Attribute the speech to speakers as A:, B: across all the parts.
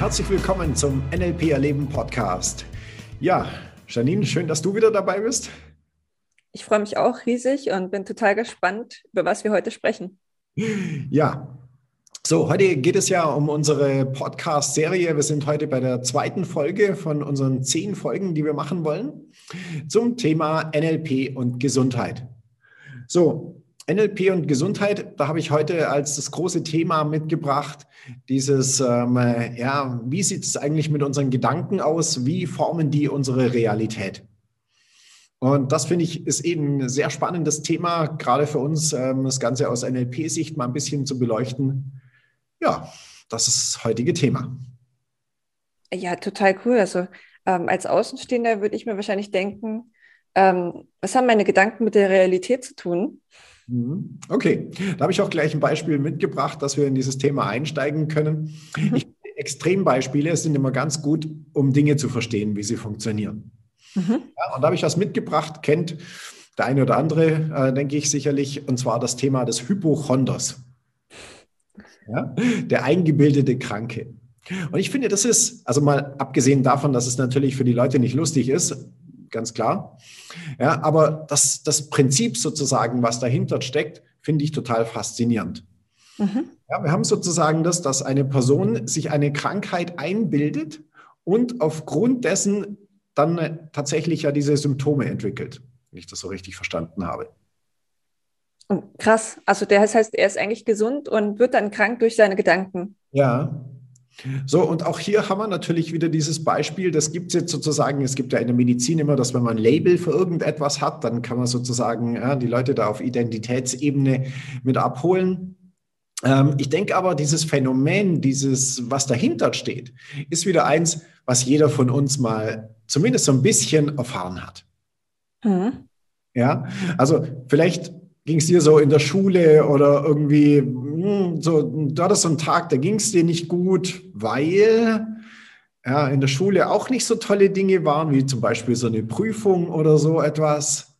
A: herzlich willkommen zum NLP Erleben Podcast. Ja, Janine, schön, dass du wieder dabei bist.
B: Ich freue mich auch riesig und bin total gespannt, über was wir heute sprechen.
A: Ja, so, heute geht es ja um unsere Podcast-Serie. Wir sind heute bei der zweiten Folge von unseren zehn Folgen, die wir machen wollen, zum Thema NLP und Gesundheit. So, NLP und Gesundheit, da habe ich heute als das große Thema mitgebracht, dieses, ähm, ja, wie sieht es eigentlich mit unseren Gedanken aus? Wie formen die unsere Realität? Und das finde ich ist eben ein sehr spannendes Thema, gerade für uns, ähm, das Ganze aus NLP-Sicht mal ein bisschen zu beleuchten ja, das ist das heutige Thema.
B: Ja, total cool. Also ähm, als Außenstehender würde ich mir wahrscheinlich denken, ähm, was haben meine Gedanken mit der Realität zu tun?
A: Mhm. Okay, da habe ich auch gleich ein Beispiel mitgebracht, dass wir in dieses Thema einsteigen können. Mhm. Ich, Extrembeispiele sind immer ganz gut, um Dinge zu verstehen, wie sie funktionieren. Mhm. Ja, und da habe ich was mitgebracht, kennt der eine oder andere, äh, denke ich sicherlich, und zwar das Thema des Hypochonders ja? der eingebildete Kranke. Und ich finde, das ist, also mal abgesehen davon, dass es natürlich für die Leute nicht lustig ist, ganz klar. Ja, aber das, das Prinzip sozusagen, was dahinter steckt, finde ich total faszinierend. Mhm. Ja, wir haben sozusagen das, dass eine Person sich eine Krankheit einbildet und aufgrund dessen dann tatsächlich ja diese Symptome entwickelt, wenn ich das so richtig verstanden habe.
B: Krass. Also der heißt, er ist eigentlich gesund und wird dann krank durch seine Gedanken.
A: Ja. So, und auch hier haben wir natürlich wieder dieses Beispiel, das gibt es jetzt sozusagen, es gibt ja in der Medizin immer, dass wenn man ein Label für irgendetwas hat, dann kann man sozusagen ja, die Leute da auf Identitätsebene mit abholen. Ähm, ich denke aber, dieses Phänomen, dieses, was dahinter steht, ist wieder eins, was jeder von uns mal zumindest so ein bisschen erfahren hat. Mhm. Ja, also vielleicht ging es dir so in der Schule oder irgendwie, hm, so, du hattest so einen Tag, da ging es dir nicht gut, weil ja, in der Schule auch nicht so tolle Dinge waren, wie zum Beispiel so eine Prüfung oder so etwas.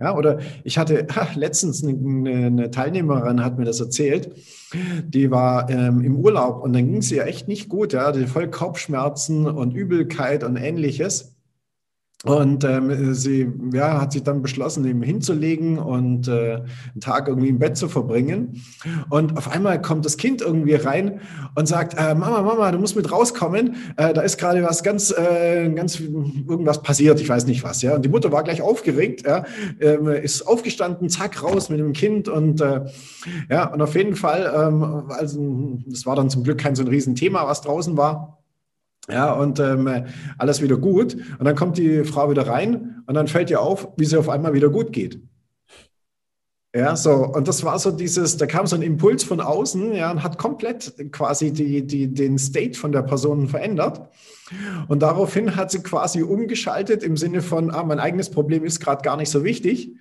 A: Ja, oder ich hatte ha, letztens eine, eine, Teilnehmerin, hat mir das erzählt, die war ähm, im Urlaub und dann ging es ihr echt nicht gut, ja, die voll Kopfschmerzen und Übelkeit und ähnliches. Und ähm, sie ja, hat sich dann beschlossen, eben hinzulegen und äh, einen Tag irgendwie im Bett zu verbringen. Und auf einmal kommt das Kind irgendwie rein und sagt, äh, Mama, Mama, du musst mit rauskommen. Äh, da ist gerade was ganz, äh, ganz irgendwas passiert, ich weiß nicht was. Ja. Und die Mutter war gleich aufgeregt, ja, ähm, ist aufgestanden, zack, raus mit dem Kind. Und äh, ja, und auf jeden Fall, ähm, also das war dann zum Glück kein so ein Riesenthema, was draußen war. Ja, und ähm, alles wieder gut. Und dann kommt die Frau wieder rein und dann fällt ihr auf, wie sie auf einmal wieder gut geht. Ja, so, und das war so dieses, da kam so ein Impuls von außen, ja, und hat komplett quasi die, die, den State von der Person verändert. Und daraufhin hat sie quasi umgeschaltet im Sinne von, ah, mein eigenes Problem ist gerade gar nicht so wichtig.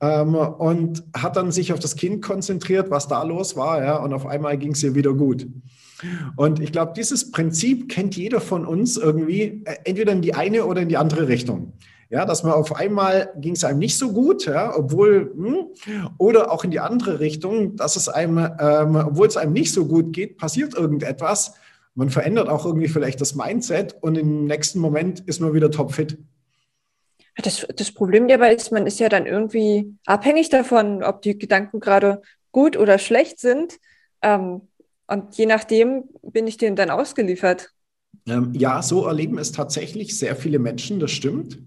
A: Ähm, und hat dann sich auf das Kind konzentriert, was da los war, ja, und auf einmal ging es ihr wieder gut. Und ich glaube, dieses Prinzip kennt jeder von uns irgendwie äh, entweder in die eine oder in die andere Richtung. Ja, dass man auf einmal ging es einem nicht so gut, ja, obwohl, hm, oder auch in die andere Richtung, dass es einem, ähm, obwohl es einem nicht so gut geht, passiert irgendetwas. Man verändert auch irgendwie vielleicht das Mindset und im nächsten Moment ist man wieder topfit.
B: Das, das Problem dabei ist, man ist ja dann irgendwie abhängig davon, ob die Gedanken gerade gut oder schlecht sind. Ähm, und je nachdem bin ich dem dann ausgeliefert.
A: Ähm, ja, so erleben es tatsächlich sehr viele Menschen, das stimmt.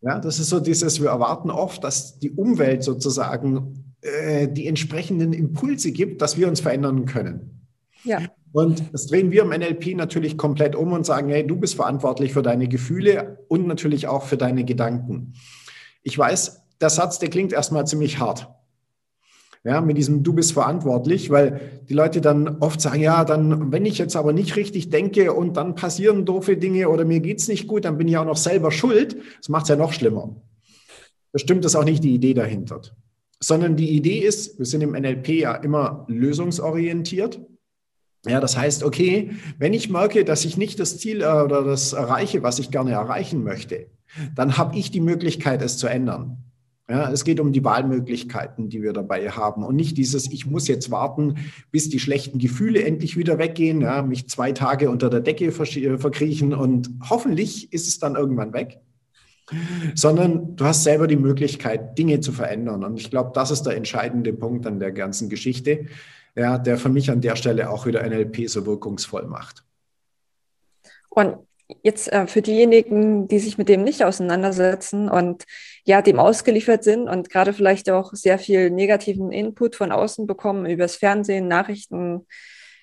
A: Ja, das ist so dieses, wir erwarten oft, dass die Umwelt sozusagen äh, die entsprechenden Impulse gibt, dass wir uns verändern können. Ja. Und das drehen wir im NLP natürlich komplett um und sagen, hey, du bist verantwortlich für deine Gefühle und natürlich auch für deine Gedanken. Ich weiß, der Satz, der klingt erstmal ziemlich hart ja, mit diesem Du bist verantwortlich, weil die Leute dann oft sagen, ja, dann, wenn ich jetzt aber nicht richtig denke und dann passieren doofe Dinge oder mir geht's nicht gut, dann bin ich auch noch selber schuld. Das macht es ja noch schlimmer. Das stimmt, das ist auch nicht die Idee dahinter. Sondern die Idee ist, wir sind im NLP ja immer lösungsorientiert. Ja, das heißt, okay, wenn ich merke, dass ich nicht das Ziel äh, oder das erreiche, was ich gerne erreichen möchte, dann habe ich die Möglichkeit, es zu ändern. Ja, es geht um die Wahlmöglichkeiten, die wir dabei haben und nicht dieses, ich muss jetzt warten, bis die schlechten Gefühle endlich wieder weggehen, ja, mich zwei Tage unter der Decke verkriechen und hoffentlich ist es dann irgendwann weg, sondern du hast selber die Möglichkeit, Dinge zu verändern. Und ich glaube, das ist der entscheidende Punkt an der ganzen Geschichte, ja, der für mich an der Stelle auch wieder NLP so wirkungsvoll macht.
B: Und jetzt äh, für diejenigen, die sich mit dem nicht auseinandersetzen und ja, dem ausgeliefert sind und gerade vielleicht auch sehr viel negativen Input von außen bekommen, übers Fernsehen, Nachrichten,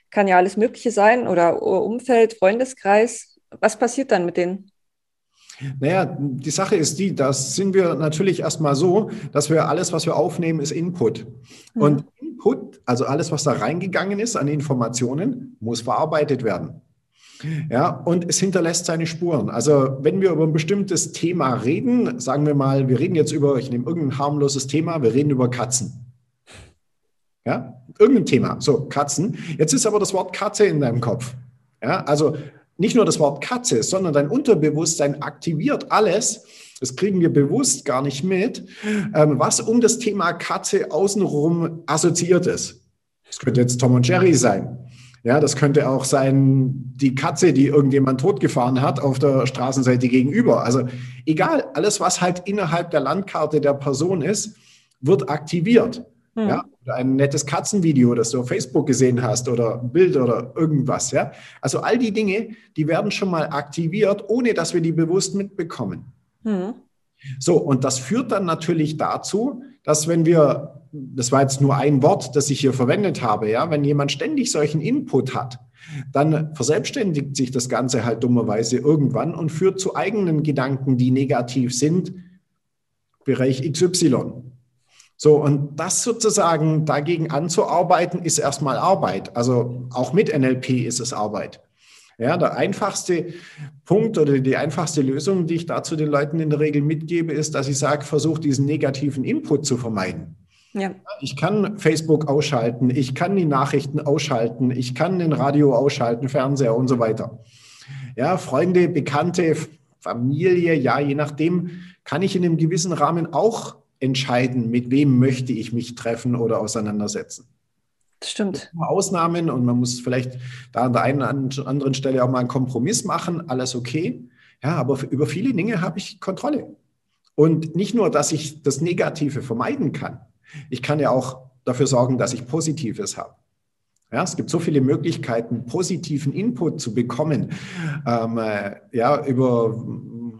B: kann ja alles Mögliche sein oder Umfeld, Freundeskreis. Was passiert dann mit denen?
A: Naja, die Sache ist die, das sind wir natürlich erstmal so, dass wir alles, was wir aufnehmen, ist Input. Mhm. Und Input, also alles, was da reingegangen ist an Informationen, muss verarbeitet werden. Ja, und es hinterlässt seine Spuren. Also wenn wir über ein bestimmtes Thema reden, sagen wir mal, wir reden jetzt über, ich nehme irgendein harmloses Thema, wir reden über Katzen. Ja, irgendein Thema, so Katzen. Jetzt ist aber das Wort Katze in deinem Kopf. Ja, also nicht nur das Wort Katze, sondern dein Unterbewusstsein aktiviert alles, das kriegen wir bewusst gar nicht mit, ähm, was um das Thema Katze außenrum assoziiert ist. Das könnte jetzt Tom und Jerry sein. Ja, das könnte auch sein, die Katze, die irgendjemand totgefahren hat auf der Straßenseite gegenüber. Also egal, alles, was halt innerhalb der Landkarte der Person ist, wird aktiviert. Hm. Ja, ein nettes Katzenvideo, das du auf Facebook gesehen hast oder ein Bild oder irgendwas. Ja, also all die Dinge, die werden schon mal aktiviert, ohne dass wir die bewusst mitbekommen. Hm. So, und das führt dann natürlich dazu, dass wenn wir das war jetzt nur ein Wort, das ich hier verwendet habe, ja, wenn jemand ständig solchen Input hat, dann verselbstständigt sich das Ganze halt dummerweise irgendwann und führt zu eigenen Gedanken, die negativ sind, Bereich XY. So, und das sozusagen dagegen anzuarbeiten, ist erstmal Arbeit. Also auch mit NLP ist es Arbeit. Ja, der einfachste Punkt oder die einfachste Lösung, die ich dazu den Leuten in der Regel mitgebe, ist, dass ich sage, versuche diesen negativen Input zu vermeiden. Ja. Ich kann Facebook ausschalten, ich kann die Nachrichten ausschalten, ich kann den Radio ausschalten, Fernseher und so weiter. Ja, Freunde, Bekannte, Familie, ja, je nachdem kann ich in einem gewissen Rahmen auch entscheiden, mit wem möchte ich mich treffen oder auseinandersetzen.
B: Das stimmt.
A: Ausnahmen und man muss vielleicht da an der einen oder anderen Stelle auch mal einen Kompromiss machen, alles okay. Ja, aber über viele Dinge habe ich Kontrolle. Und nicht nur, dass ich das Negative vermeiden kann, ich kann ja auch dafür sorgen, dass ich Positives habe. Ja, es gibt so viele Möglichkeiten, positiven Input zu bekommen. Ähm, äh, ja, über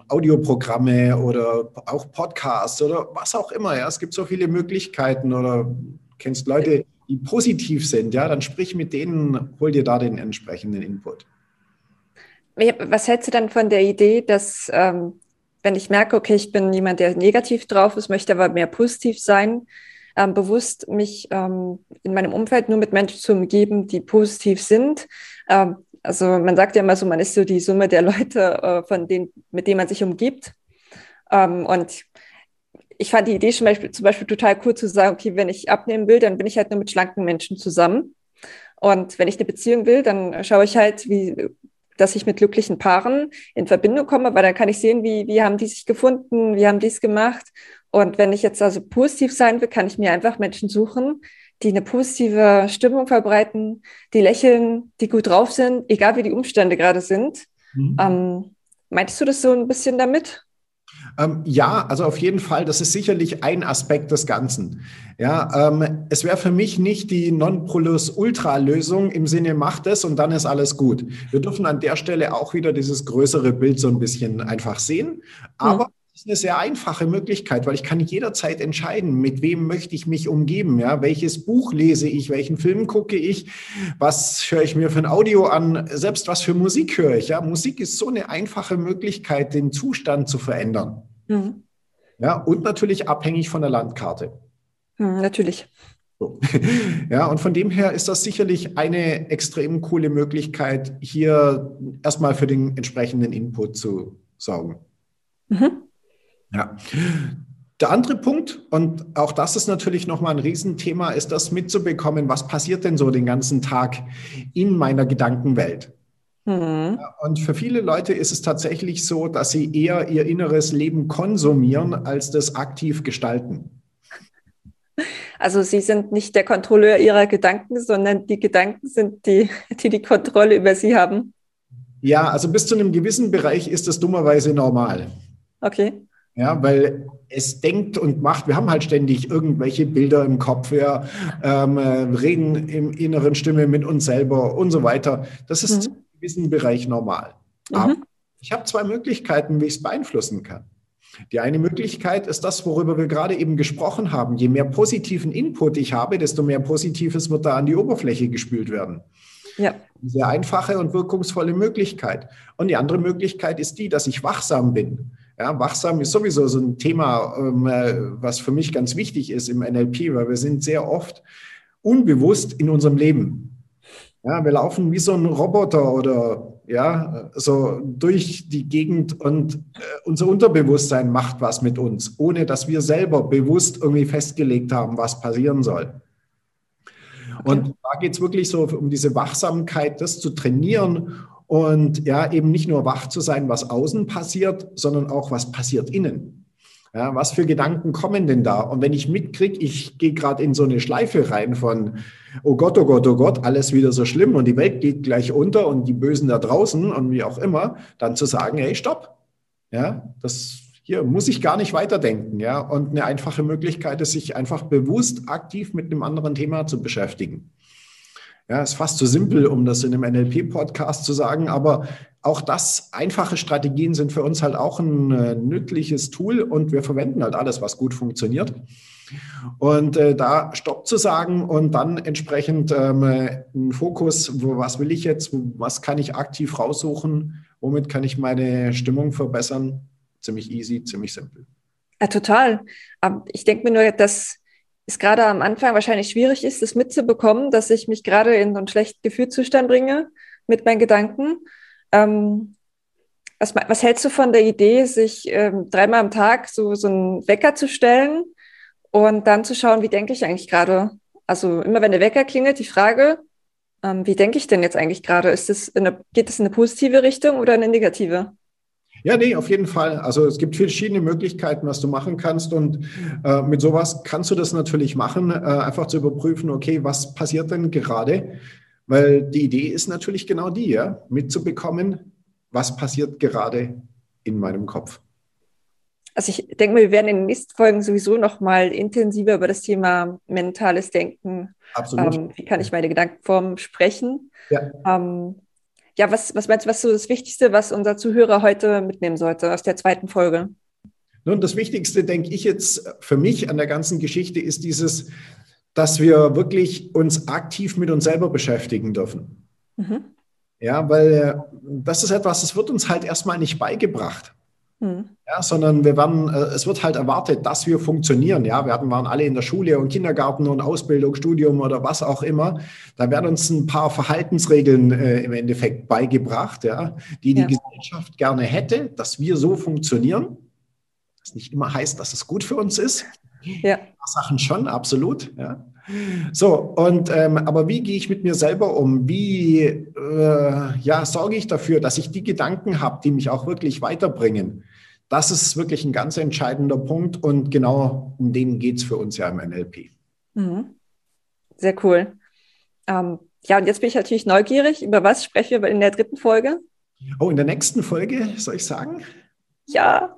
A: Audioprogramme oder auch Podcasts oder was auch immer. Ja, es gibt so viele Möglichkeiten oder kennst Leute, die positiv sind. Ja, dann sprich mit denen, hol dir da den entsprechenden Input.
B: Was hältst du dann von der Idee, dass ähm, wenn ich merke, okay, ich bin jemand, der negativ drauf ist, möchte aber mehr positiv sein, ähm, bewusst mich ähm, in meinem Umfeld nur mit Menschen zu umgeben, die positiv sind. Ähm, also man sagt ja immer so, man ist so die Summe der Leute, äh, von denen, mit denen man sich umgibt. Ähm, und ich fand die Idee zum Beispiel, zum Beispiel total cool zu sagen, okay, wenn ich abnehmen will, dann bin ich halt nur mit schlanken Menschen zusammen. Und wenn ich eine Beziehung will, dann schaue ich halt, wie, dass ich mit glücklichen Paaren in Verbindung komme, weil dann kann ich sehen, wie, wie haben die sich gefunden, wie haben die es gemacht. Und wenn ich jetzt also positiv sein will, kann ich mir einfach Menschen suchen, die eine positive Stimmung verbreiten, die lächeln, die gut drauf sind, egal wie die Umstände gerade sind. Mhm. Ähm, meinst du das so ein bisschen damit?
A: Ähm, ja, also auf jeden Fall, das ist sicherlich ein Aspekt des Ganzen. Ja, ähm, es wäre für mich nicht die Non-Plus-Ultra-Lösung im Sinne, macht es und dann ist alles gut. Wir dürfen an der Stelle auch wieder dieses größere Bild so ein bisschen einfach sehen. Aber ist eine sehr einfache Möglichkeit, weil ich kann jederzeit entscheiden, mit wem möchte ich mich umgeben, ja, welches Buch lese ich, welchen Film gucke ich, was höre ich mir für ein Audio an, selbst was für Musik höre ich, ja. Musik ist so eine einfache Möglichkeit, den Zustand zu verändern. Mhm. Ja, und natürlich abhängig von der Landkarte.
B: Mhm, natürlich.
A: So. Ja, und von dem her ist das sicherlich eine extrem coole Möglichkeit, hier erstmal für den entsprechenden Input zu sorgen. Mhm. Ja. Der andere Punkt, und auch das ist natürlich nochmal ein Riesenthema, ist das mitzubekommen, was passiert denn so den ganzen Tag in meiner Gedankenwelt. Mhm. Und für viele Leute ist es tatsächlich so, dass sie eher ihr inneres Leben konsumieren, als das aktiv gestalten.
B: Also Sie sind nicht der Kontrolleur Ihrer Gedanken, sondern die Gedanken sind die, die die Kontrolle über Sie haben.
A: Ja, also bis zu einem gewissen Bereich ist das dummerweise normal.
B: Okay.
A: Ja, weil es denkt und macht, wir haben halt ständig irgendwelche Bilder im Kopf, wir ähm, reden im inneren Stimme mit uns selber und so weiter. Das ist mhm. einem gewissen Bereich normal. Aber mhm. ich habe zwei Möglichkeiten, wie ich es beeinflussen kann. Die eine Möglichkeit ist das, worüber wir gerade eben gesprochen haben. Je mehr positiven Input ich habe, desto mehr Positives wird da an die Oberfläche gespült werden. Ja. Sehr einfache und wirkungsvolle Möglichkeit. Und die andere Möglichkeit ist die, dass ich wachsam bin. Ja, wachsam ist sowieso so ein Thema, ähm, äh, was für mich ganz wichtig ist im NLP, weil wir sind sehr oft unbewusst in unserem Leben. Ja, wir laufen wie so ein Roboter oder ja, so durch die Gegend und äh, unser Unterbewusstsein macht was mit uns, ohne dass wir selber bewusst irgendwie festgelegt haben, was passieren soll. Okay. Und da geht es wirklich so um diese Wachsamkeit, das zu trainieren und ja, eben nicht nur wach zu sein, was außen passiert, sondern auch, was passiert innen. Ja, was für Gedanken kommen denn da? Und wenn ich mitkriege, ich gehe gerade in so eine Schleife rein von, oh Gott, oh Gott, oh Gott, alles wieder so schlimm und die Welt geht gleich unter und die Bösen da draußen und wie auch immer, dann zu sagen, hey, stopp. Ja, das hier muss ich gar nicht weiterdenken. Ja, und eine einfache Möglichkeit ist, sich einfach bewusst aktiv mit einem anderen Thema zu beschäftigen. Ja, ist fast zu simpel, um das in einem NLP-Podcast zu sagen, aber auch das, einfache Strategien sind für uns halt auch ein äh, nützliches Tool und wir verwenden halt alles, was gut funktioniert. Und äh, da Stopp zu sagen und dann entsprechend ähm, einen Fokus, wo, was will ich jetzt, was kann ich aktiv raussuchen, womit kann ich meine Stimmung verbessern, ziemlich easy, ziemlich simpel.
B: Ja, total. Ich denke mir nur, dass es gerade am Anfang wahrscheinlich schwierig ist, das mitzubekommen, dass ich mich gerade in so einen schlechten Gefühlszustand bringe mit meinen Gedanken. Ähm, was, was, hältst du von der Idee, sich ähm, dreimal am Tag so, so einen Wecker zu stellen und dann zu schauen, wie denke ich eigentlich gerade? Also immer wenn der Wecker klingelt, die Frage, ähm, wie denke ich denn jetzt eigentlich gerade? Geht es in eine positive Richtung oder eine negative?
A: Ja, nee, auf jeden Fall. Also es gibt verschiedene Möglichkeiten, was du machen kannst. Und äh, mit sowas kannst du das natürlich machen, äh, einfach zu überprüfen, okay, was passiert denn gerade? Weil die Idee ist natürlich genau die, ja, mitzubekommen, was passiert gerade in meinem Kopf.
B: Also ich denke mal, wir werden in den nächsten Folgen sowieso noch mal intensiver über das Thema mentales Denken. Absolut. Ähm, wie kann ich meine Gedankenform sprechen? Ja. Ähm, ja, was, was meinst du, was so das Wichtigste, was unser Zuhörer heute mitnehmen sollte aus der zweiten Folge?
A: Nun, das Wichtigste, denke ich jetzt für mich an der ganzen Geschichte, ist dieses, dass wir wirklich uns aktiv mit uns selber beschäftigen dürfen. Mhm. Ja, weil äh, das ist etwas, das wird uns halt erstmal nicht beigebracht. Hm. Ja, sondern wir werden, äh, es wird halt erwartet, dass wir funktionieren. Ja, wir hatten, waren alle in der Schule und Kindergarten und Ausbildung, Studium oder was auch immer. Da werden uns ein paar Verhaltensregeln äh, im Endeffekt beigebracht, ja, die die ja. Gesellschaft gerne hätte, dass wir so funktionieren. Was nicht immer heißt, dass es gut für uns ist. Ja. Sachen schon, absolut. Ja. So, und ähm, aber wie gehe ich mit mir selber um? Wie äh, ja, sorge ich dafür, dass ich die Gedanken habe, die mich auch wirklich weiterbringen? Das ist wirklich ein ganz entscheidender Punkt und genau um den geht es für uns ja im NLP. Mhm.
B: Sehr cool. Ähm, ja, und jetzt bin ich natürlich neugierig. Über was sprechen wir in der dritten Folge?
A: Oh, in der nächsten Folge, soll ich sagen?
B: Ja.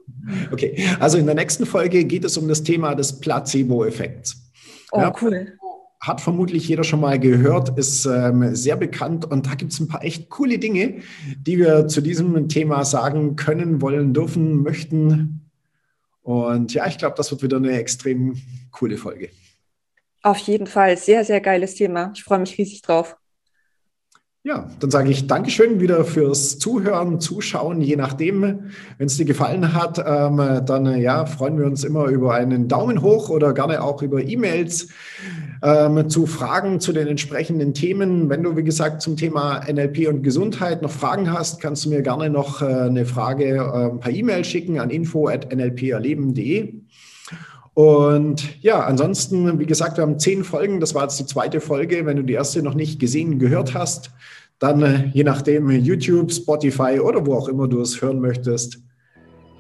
A: Okay, also in der nächsten Folge geht es um das Thema des Placebo-Effekts.
B: Oh, ja, cool
A: hat vermutlich jeder schon mal gehört, ist ähm, sehr bekannt und da gibt es ein paar echt coole Dinge, die wir zu diesem Thema sagen können, wollen, dürfen, möchten. Und ja, ich glaube, das wird wieder eine extrem coole Folge.
B: Auf jeden Fall, sehr, sehr geiles Thema. Ich freue mich riesig drauf.
A: Ja, dann sage ich Dankeschön wieder fürs Zuhören, Zuschauen, je nachdem. Wenn es dir gefallen hat, ähm, dann ja, freuen wir uns immer über einen Daumen hoch oder gerne auch über E-Mails ähm, zu Fragen zu den entsprechenden Themen. Wenn du, wie gesagt, zum Thema NLP und Gesundheit noch Fragen hast, kannst du mir gerne noch äh, eine Frage äh, per E-Mail schicken an info.nlperleben.de. Und ja, ansonsten, wie gesagt, wir haben zehn Folgen. Das war jetzt die zweite Folge. Wenn du die erste noch nicht gesehen, gehört hast, dann äh, je nachdem YouTube, Spotify oder wo auch immer du es hören möchtest.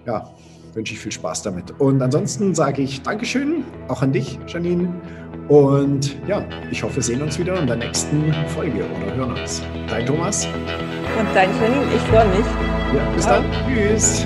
A: Ja, wünsche ich viel Spaß damit. Und ansonsten sage ich Dankeschön, auch an dich, Janine. Und ja, ich hoffe, wir sehen uns wieder in der nächsten Folge oder hören uns. Dein Thomas.
B: Und dein Janine, ich freue mich.
A: Ja, bis Ciao. dann. Tschüss.